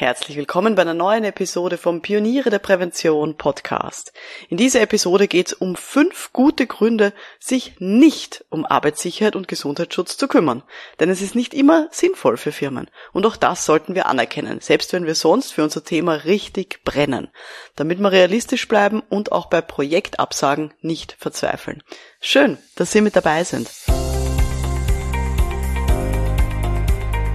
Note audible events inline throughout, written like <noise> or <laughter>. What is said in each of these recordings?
Herzlich willkommen bei einer neuen Episode vom Pioniere der Prävention Podcast. In dieser Episode geht es um fünf gute Gründe, sich nicht um Arbeitssicherheit und Gesundheitsschutz zu kümmern. Denn es ist nicht immer sinnvoll für Firmen. Und auch das sollten wir anerkennen, selbst wenn wir sonst für unser Thema richtig brennen. Damit wir realistisch bleiben und auch bei Projektabsagen nicht verzweifeln. Schön, dass Sie mit dabei sind.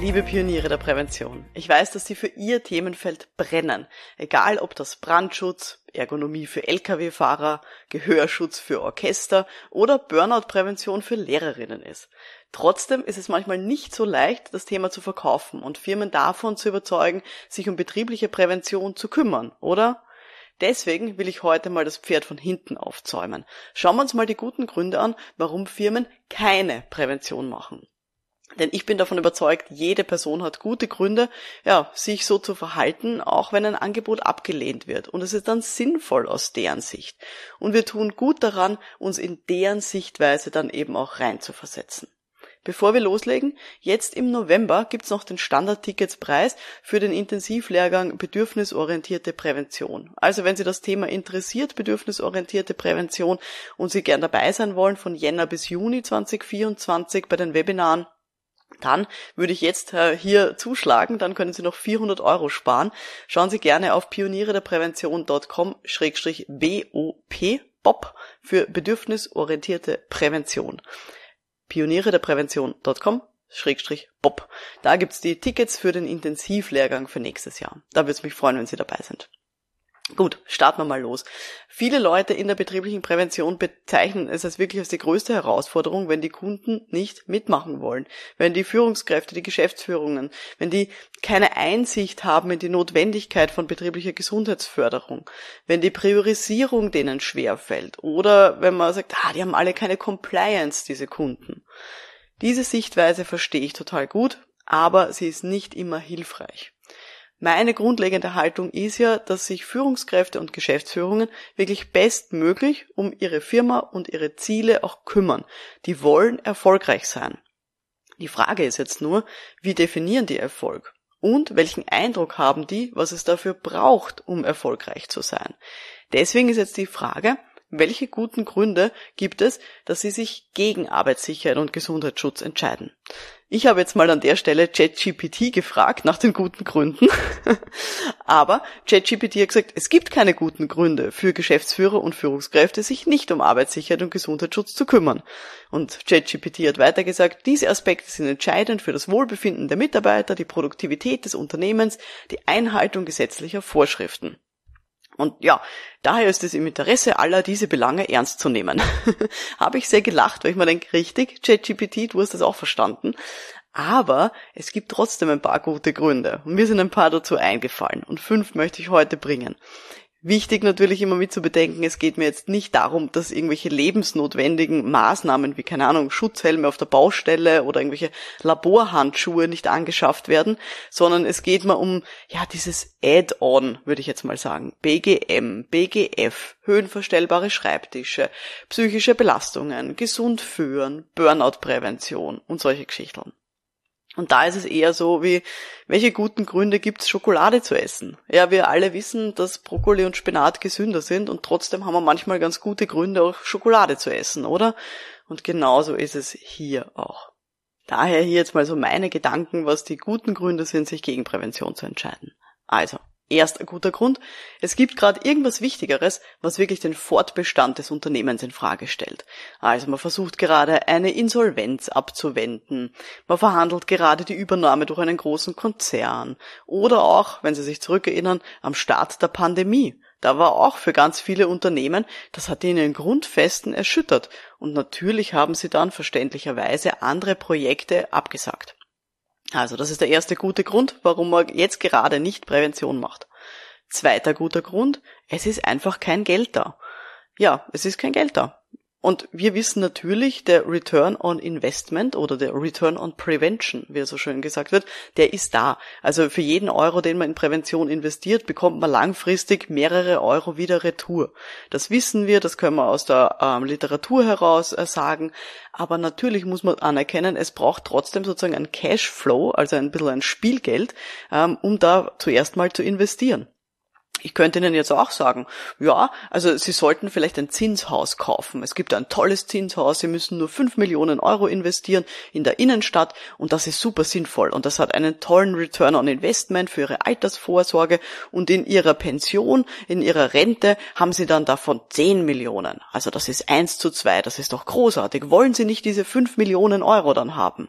Liebe Pioniere der Prävention, ich weiß, dass Sie für Ihr Themenfeld brennen, egal ob das Brandschutz, Ergonomie für Lkw-Fahrer, Gehörschutz für Orchester oder Burnout-Prävention für Lehrerinnen ist. Trotzdem ist es manchmal nicht so leicht, das Thema zu verkaufen und Firmen davon zu überzeugen, sich um betriebliche Prävention zu kümmern, oder? Deswegen will ich heute mal das Pferd von hinten aufzäumen. Schauen wir uns mal die guten Gründe an, warum Firmen keine Prävention machen. Denn ich bin davon überzeugt, jede Person hat gute Gründe, ja, sich so zu verhalten, auch wenn ein Angebot abgelehnt wird. Und es ist dann sinnvoll aus deren Sicht. Und wir tun gut daran, uns in deren Sichtweise dann eben auch reinzuversetzen. Bevor wir loslegen, jetzt im November gibt's noch den Standard-Tickets-Preis für den Intensivlehrgang Bedürfnisorientierte Prävention. Also wenn Sie das Thema interessiert, bedürfnisorientierte Prävention, und Sie gern dabei sein wollen von Jänner bis Juni 2024 bei den Webinaren, dann würde ich jetzt äh, hier zuschlagen, dann können Sie noch 400 Euro sparen. Schauen Sie gerne auf pionierederprävention.com-bop BOP für bedürfnisorientierte Prävention. Pionierederprävention.com Schrägstrich Bob. Da gibt's die Tickets für den Intensivlehrgang für nächstes Jahr. Da würde es mich freuen, wenn Sie dabei sind. Gut, starten wir mal los. Viele Leute in der betrieblichen Prävention bezeichnen es als wirklich als die größte Herausforderung, wenn die Kunden nicht mitmachen wollen, wenn die Führungskräfte, die Geschäftsführungen, wenn die keine Einsicht haben in die Notwendigkeit von betrieblicher Gesundheitsförderung, wenn die Priorisierung denen schwerfällt oder wenn man sagt, ah, die haben alle keine Compliance, diese Kunden. Diese Sichtweise verstehe ich total gut, aber sie ist nicht immer hilfreich. Meine grundlegende Haltung ist ja, dass sich Führungskräfte und Geschäftsführungen wirklich bestmöglich um ihre Firma und ihre Ziele auch kümmern. Die wollen erfolgreich sein. Die Frage ist jetzt nur, wie definieren die Erfolg? Und welchen Eindruck haben die, was es dafür braucht, um erfolgreich zu sein? Deswegen ist jetzt die Frage, welche guten Gründe gibt es, dass Sie sich gegen Arbeitssicherheit und Gesundheitsschutz entscheiden? Ich habe jetzt mal an der Stelle ChatGPT gefragt nach den guten Gründen. <laughs> Aber ChatGPT hat gesagt, es gibt keine guten Gründe für Geschäftsführer und Führungskräfte, sich nicht um Arbeitssicherheit und Gesundheitsschutz zu kümmern. Und ChatGPT hat weiter gesagt, diese Aspekte sind entscheidend für das Wohlbefinden der Mitarbeiter, die Produktivität des Unternehmens, die Einhaltung gesetzlicher Vorschriften. Und ja, daher ist es im Interesse aller, diese Belange ernst zu nehmen. <laughs> Habe ich sehr gelacht, weil ich mir denke, richtig, ChatGPT, du hast das auch verstanden. Aber es gibt trotzdem ein paar gute Gründe. Und mir sind ein paar dazu eingefallen. Und fünf möchte ich heute bringen. Wichtig natürlich immer mit zu bedenken, es geht mir jetzt nicht darum, dass irgendwelche lebensnotwendigen Maßnahmen wie, keine Ahnung, Schutzhelme auf der Baustelle oder irgendwelche Laborhandschuhe nicht angeschafft werden, sondern es geht mir um, ja, dieses Add-on, würde ich jetzt mal sagen. BGM, BGF, höhenverstellbare Schreibtische, psychische Belastungen, gesund führen, Burnout-Prävention und solche Geschichten. Und da ist es eher so wie, welche guten Gründe gibt's, Schokolade zu essen? Ja, wir alle wissen, dass Brokkoli und Spinat gesünder sind und trotzdem haben wir manchmal ganz gute Gründe, auch Schokolade zu essen, oder? Und genauso ist es hier auch. Daher hier jetzt mal so meine Gedanken, was die guten Gründe sind, sich gegen Prävention zu entscheiden. Also, Erster guter Grund, es gibt gerade irgendwas Wichtigeres, was wirklich den Fortbestand des Unternehmens in Frage stellt. Also man versucht gerade eine Insolvenz abzuwenden, man verhandelt gerade die Übernahme durch einen großen Konzern oder auch, wenn Sie sich zurückerinnern, am Start der Pandemie. Da war auch für ganz viele Unternehmen, das hat ihnen Grundfesten erschüttert und natürlich haben sie dann verständlicherweise andere Projekte abgesagt. Also das ist der erste gute Grund, warum man jetzt gerade nicht Prävention macht. Zweiter guter Grund, es ist einfach kein Geld da. ja, es ist kein Geld da. Und wir wissen natürlich, der Return on Investment oder der Return on Prevention, wie er so schön gesagt wird, der ist da. Also für jeden Euro, den man in Prävention investiert, bekommt man langfristig mehrere Euro wieder Retour. Das wissen wir, das können wir aus der ähm, Literatur heraus äh, sagen. Aber natürlich muss man anerkennen, es braucht trotzdem sozusagen ein Cashflow, also ein bisschen ein Spielgeld, ähm, um da zuerst mal zu investieren. Ich könnte Ihnen jetzt auch sagen, ja, also Sie sollten vielleicht ein Zinshaus kaufen. Es gibt ein tolles Zinshaus, Sie müssen nur fünf Millionen Euro investieren in der Innenstadt und das ist super sinnvoll und das hat einen tollen Return on Investment für Ihre Altersvorsorge und in Ihrer Pension, in Ihrer Rente haben Sie dann davon zehn Millionen. Also das ist eins zu zwei, das ist doch großartig. Wollen Sie nicht diese fünf Millionen Euro dann haben?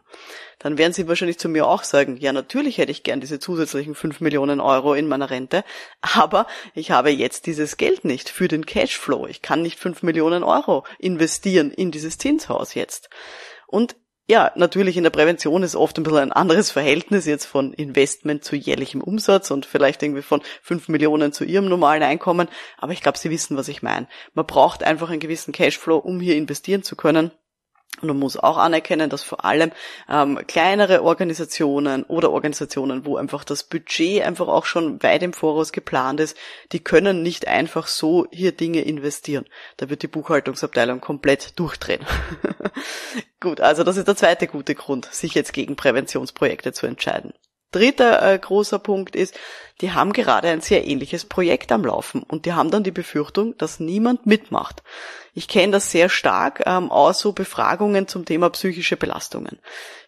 Dann werden Sie wahrscheinlich zu mir auch sagen, ja, natürlich hätte ich gern diese zusätzlichen fünf Millionen Euro in meiner Rente, aber ich habe jetzt dieses Geld nicht für den Cashflow. Ich kann nicht fünf Millionen Euro investieren in dieses Zinshaus jetzt. Und ja, natürlich in der Prävention ist oft ein bisschen ein anderes Verhältnis jetzt von Investment zu jährlichem Umsatz und vielleicht irgendwie von fünf Millionen zu ihrem normalen Einkommen. Aber ich glaube, Sie wissen, was ich meine. Man braucht einfach einen gewissen Cashflow, um hier investieren zu können. Und man muss auch anerkennen, dass vor allem ähm, kleinere Organisationen oder Organisationen, wo einfach das Budget einfach auch schon weit im Voraus geplant ist, die können nicht einfach so hier Dinge investieren. Da wird die Buchhaltungsabteilung komplett durchdrehen. <laughs> Gut, also das ist der zweite gute Grund, sich jetzt gegen Präventionsprojekte zu entscheiden. Dritter äh, großer Punkt ist, die haben gerade ein sehr ähnliches Projekt am Laufen und die haben dann die Befürchtung, dass niemand mitmacht. Ich kenne das sehr stark ähm, aus so Befragungen zum Thema psychische Belastungen.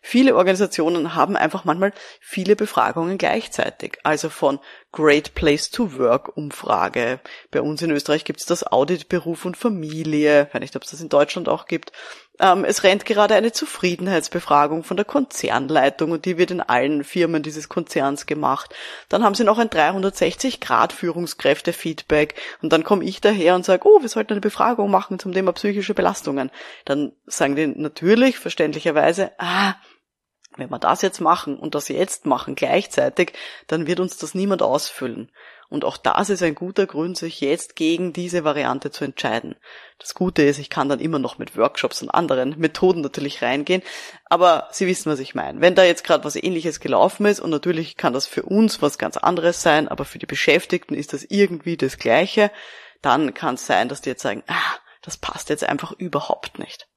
Viele Organisationen haben einfach manchmal viele Befragungen gleichzeitig. Also von Great Place to Work Umfrage. Bei uns in Österreich gibt es das Audit Beruf und Familie. Ich weiß nicht, ob es das in Deutschland auch gibt. Ähm, es rennt gerade eine Zufriedenheitsbefragung von der Konzernleitung und die wird in allen Firmen dieses Konzerns gemacht. Dann haben sie noch ein 360-Grad-Führungskräfte-Feedback und dann komme ich daher und sage, oh, wir sollten eine Befragung machen zum Thema psychische Belastungen. Dann sagen die natürlich verständlicherweise, ah, wenn wir das jetzt machen und das jetzt machen gleichzeitig, dann wird uns das niemand ausfüllen. Und auch das ist ein guter Grund, sich jetzt gegen diese Variante zu entscheiden. Das Gute ist, ich kann dann immer noch mit Workshops und anderen Methoden natürlich reingehen, aber Sie wissen, was ich meine. Wenn da jetzt gerade was ähnliches gelaufen ist und natürlich kann das für uns was ganz anderes sein, aber für die Beschäftigten ist das irgendwie das Gleiche, dann kann es sein, dass die jetzt sagen, ah, das passt jetzt einfach überhaupt nicht.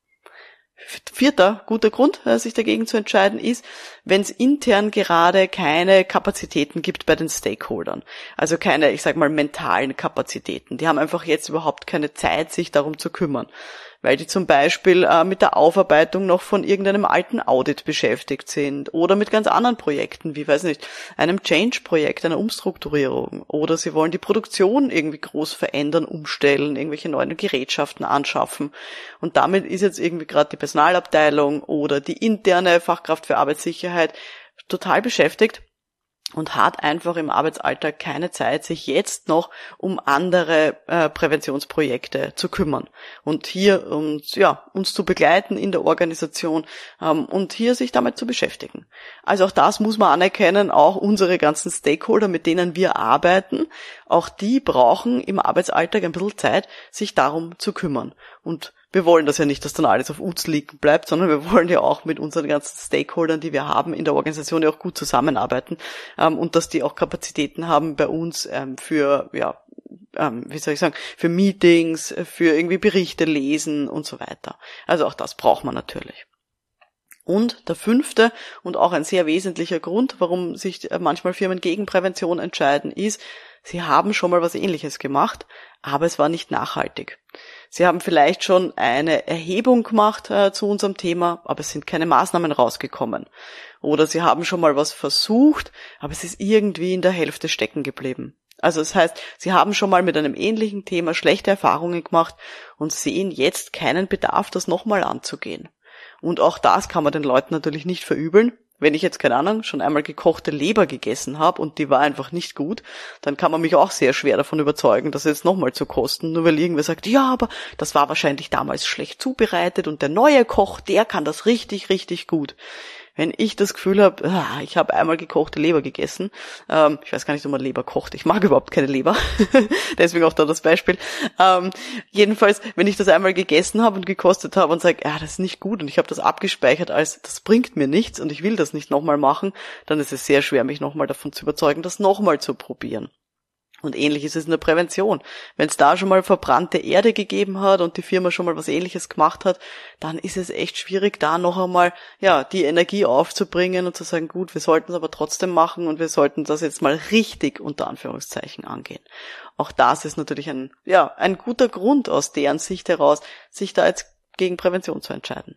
Vierter guter Grund, äh, sich dagegen zu entscheiden, ist, wenn es intern gerade keine Kapazitäten gibt bei den Stakeholdern. Also keine, ich sag mal, mentalen Kapazitäten. Die haben einfach jetzt überhaupt keine Zeit, sich darum zu kümmern weil die zum Beispiel äh, mit der Aufarbeitung noch von irgendeinem alten Audit beschäftigt sind oder mit ganz anderen Projekten, wie weiß nicht, einem Change-Projekt, einer Umstrukturierung. Oder sie wollen die Produktion irgendwie groß verändern, umstellen, irgendwelche neuen Gerätschaften anschaffen. Und damit ist jetzt irgendwie gerade die Personalabteilung oder die interne Fachkraft für Arbeitssicherheit total beschäftigt und hat einfach im Arbeitsalltag keine Zeit, sich jetzt noch um andere äh, Präventionsprojekte zu kümmern und hier uns ja uns zu begleiten in der Organisation ähm, und hier sich damit zu beschäftigen. Also auch das muss man anerkennen. Auch unsere ganzen Stakeholder, mit denen wir arbeiten, auch die brauchen im Arbeitsalltag ein bisschen Zeit, sich darum zu kümmern und wir wollen das ja nicht, dass dann alles auf UZ liegen bleibt, sondern wir wollen ja auch mit unseren ganzen Stakeholdern, die wir haben in der Organisation, ja auch gut zusammenarbeiten ähm, und dass die auch Kapazitäten haben bei uns ähm, für, ja, ähm, wie soll ich sagen, für Meetings, für irgendwie Berichte lesen und so weiter. Also auch das braucht man natürlich. Und der fünfte und auch ein sehr wesentlicher Grund, warum sich äh, manchmal Firmen gegen Prävention entscheiden, ist, sie haben schon mal was ähnliches gemacht, aber es war nicht nachhaltig. Sie haben vielleicht schon eine Erhebung gemacht äh, zu unserem Thema, aber es sind keine Maßnahmen rausgekommen. Oder Sie haben schon mal was versucht, aber es ist irgendwie in der Hälfte stecken geblieben. Also das heißt, Sie haben schon mal mit einem ähnlichen Thema schlechte Erfahrungen gemacht und sehen jetzt keinen Bedarf, das nochmal anzugehen. Und auch das kann man den Leuten natürlich nicht verübeln, wenn ich jetzt, keine Ahnung, schon einmal gekochte Leber gegessen habe und die war einfach nicht gut, dann kann man mich auch sehr schwer davon überzeugen, das jetzt nochmal zu kosten, nur weil irgendwer sagt, ja, aber das war wahrscheinlich damals schlecht zubereitet und der neue Koch, der kann das richtig, richtig gut. Wenn ich das Gefühl habe, ah, ich habe einmal gekochte Leber gegessen, ähm, ich weiß gar nicht, ob man Leber kocht, ich mag überhaupt keine Leber, <laughs> deswegen auch da das Beispiel. Ähm, jedenfalls, wenn ich das einmal gegessen habe und gekostet habe und sage, ja, das ist nicht gut und ich habe das abgespeichert als, das bringt mir nichts und ich will das nicht nochmal machen, dann ist es sehr schwer, mich nochmal davon zu überzeugen, das nochmal zu probieren. Und ähnlich ist es in der Prävention. Wenn es da schon mal verbrannte Erde gegeben hat und die Firma schon mal was ähnliches gemacht hat, dann ist es echt schwierig, da noch einmal, ja, die Energie aufzubringen und zu sagen, gut, wir sollten es aber trotzdem machen und wir sollten das jetzt mal richtig unter Anführungszeichen angehen. Auch das ist natürlich ein, ja, ein guter Grund aus deren Sicht heraus, sich da jetzt gegen Prävention zu entscheiden.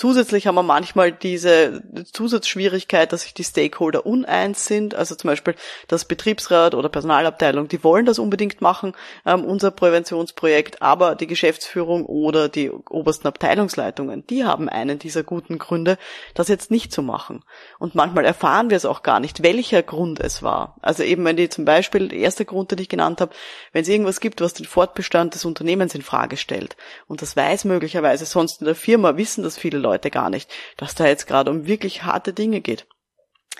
Zusätzlich haben wir manchmal diese Zusatzschwierigkeit, dass sich die Stakeholder uneins sind. Also zum Beispiel das Betriebsrat oder Personalabteilung, die wollen das unbedingt machen, ähm, unser Präventionsprojekt, aber die Geschäftsführung oder die obersten Abteilungsleitungen, die haben einen dieser guten Gründe, das jetzt nicht zu machen. Und manchmal erfahren wir es auch gar nicht, welcher Grund es war. Also eben wenn die zum Beispiel, der erste Grund, den ich genannt habe, wenn es irgendwas gibt, was den Fortbestand des Unternehmens in Frage stellt. Und das weiß möglicherweise sonst in der Firma, wissen das viele Leute gar nicht, dass da jetzt gerade um wirklich harte Dinge geht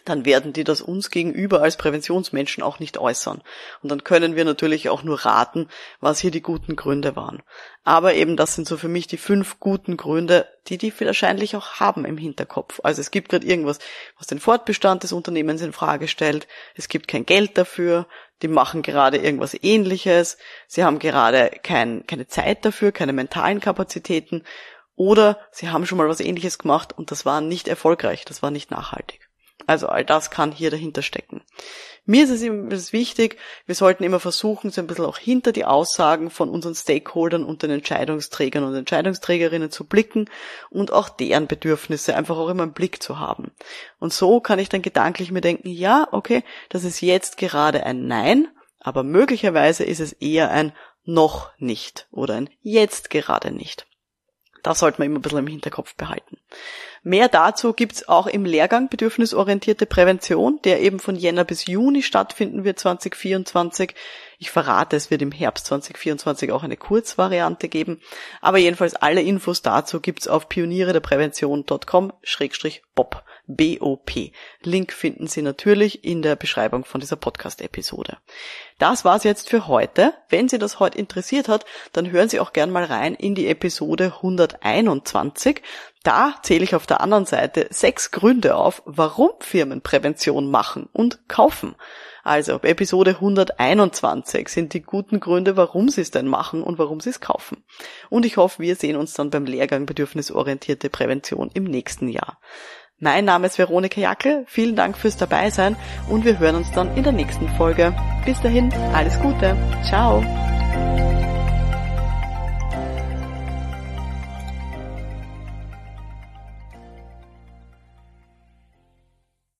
dann werden die das uns gegenüber als Präventionsmenschen auch nicht äußern. Und dann können wir natürlich auch nur raten, was hier die guten Gründe waren. Aber eben das sind so für mich die fünf guten Gründe, die die wahrscheinlich auch haben im Hinterkopf. Also es gibt gerade irgendwas, was den Fortbestand des Unternehmens in Frage stellt. Es gibt kein Geld dafür. Die machen gerade irgendwas ähnliches. Sie haben gerade kein, keine Zeit dafür, keine mentalen Kapazitäten. Oder sie haben schon mal was ähnliches gemacht und das war nicht erfolgreich, das war nicht nachhaltig. Also all das kann hier dahinter stecken. Mir ist es immer wichtig, wir sollten immer versuchen, so ein bisschen auch hinter die Aussagen von unseren Stakeholdern und den Entscheidungsträgern und Entscheidungsträgerinnen zu blicken und auch deren Bedürfnisse einfach auch immer im Blick zu haben. Und so kann ich dann gedanklich mir denken, ja, okay, das ist jetzt gerade ein Nein, aber möglicherweise ist es eher ein noch nicht oder ein jetzt gerade nicht. Das sollte man immer ein bisschen im Hinterkopf behalten. Mehr dazu gibt's auch im Lehrgang Bedürfnisorientierte Prävention, der eben von Jänner bis Juni stattfinden wird 2024. Ich verrate, es wird im Herbst 2024 auch eine Kurzvariante geben. Aber jedenfalls alle Infos dazu gibt's auf pionierederprävention.com-bob. BOP. Link finden Sie natürlich in der Beschreibung von dieser Podcast-Episode. Das war's jetzt für heute. Wenn Sie das heute interessiert hat, dann hören Sie auch gern mal rein in die Episode 121. Da zähle ich auf der anderen Seite sechs Gründe auf, warum Firmen Prävention machen und kaufen. Also Episode 121 sind die guten Gründe, warum sie es denn machen und warum sie es kaufen. Und ich hoffe, wir sehen uns dann beim Lehrgang Bedürfnisorientierte Prävention im nächsten Jahr. Mein Name ist Veronika Jackel. Vielen Dank fürs Dabeisein und wir hören uns dann in der nächsten Folge. Bis dahin, alles Gute. Ciao.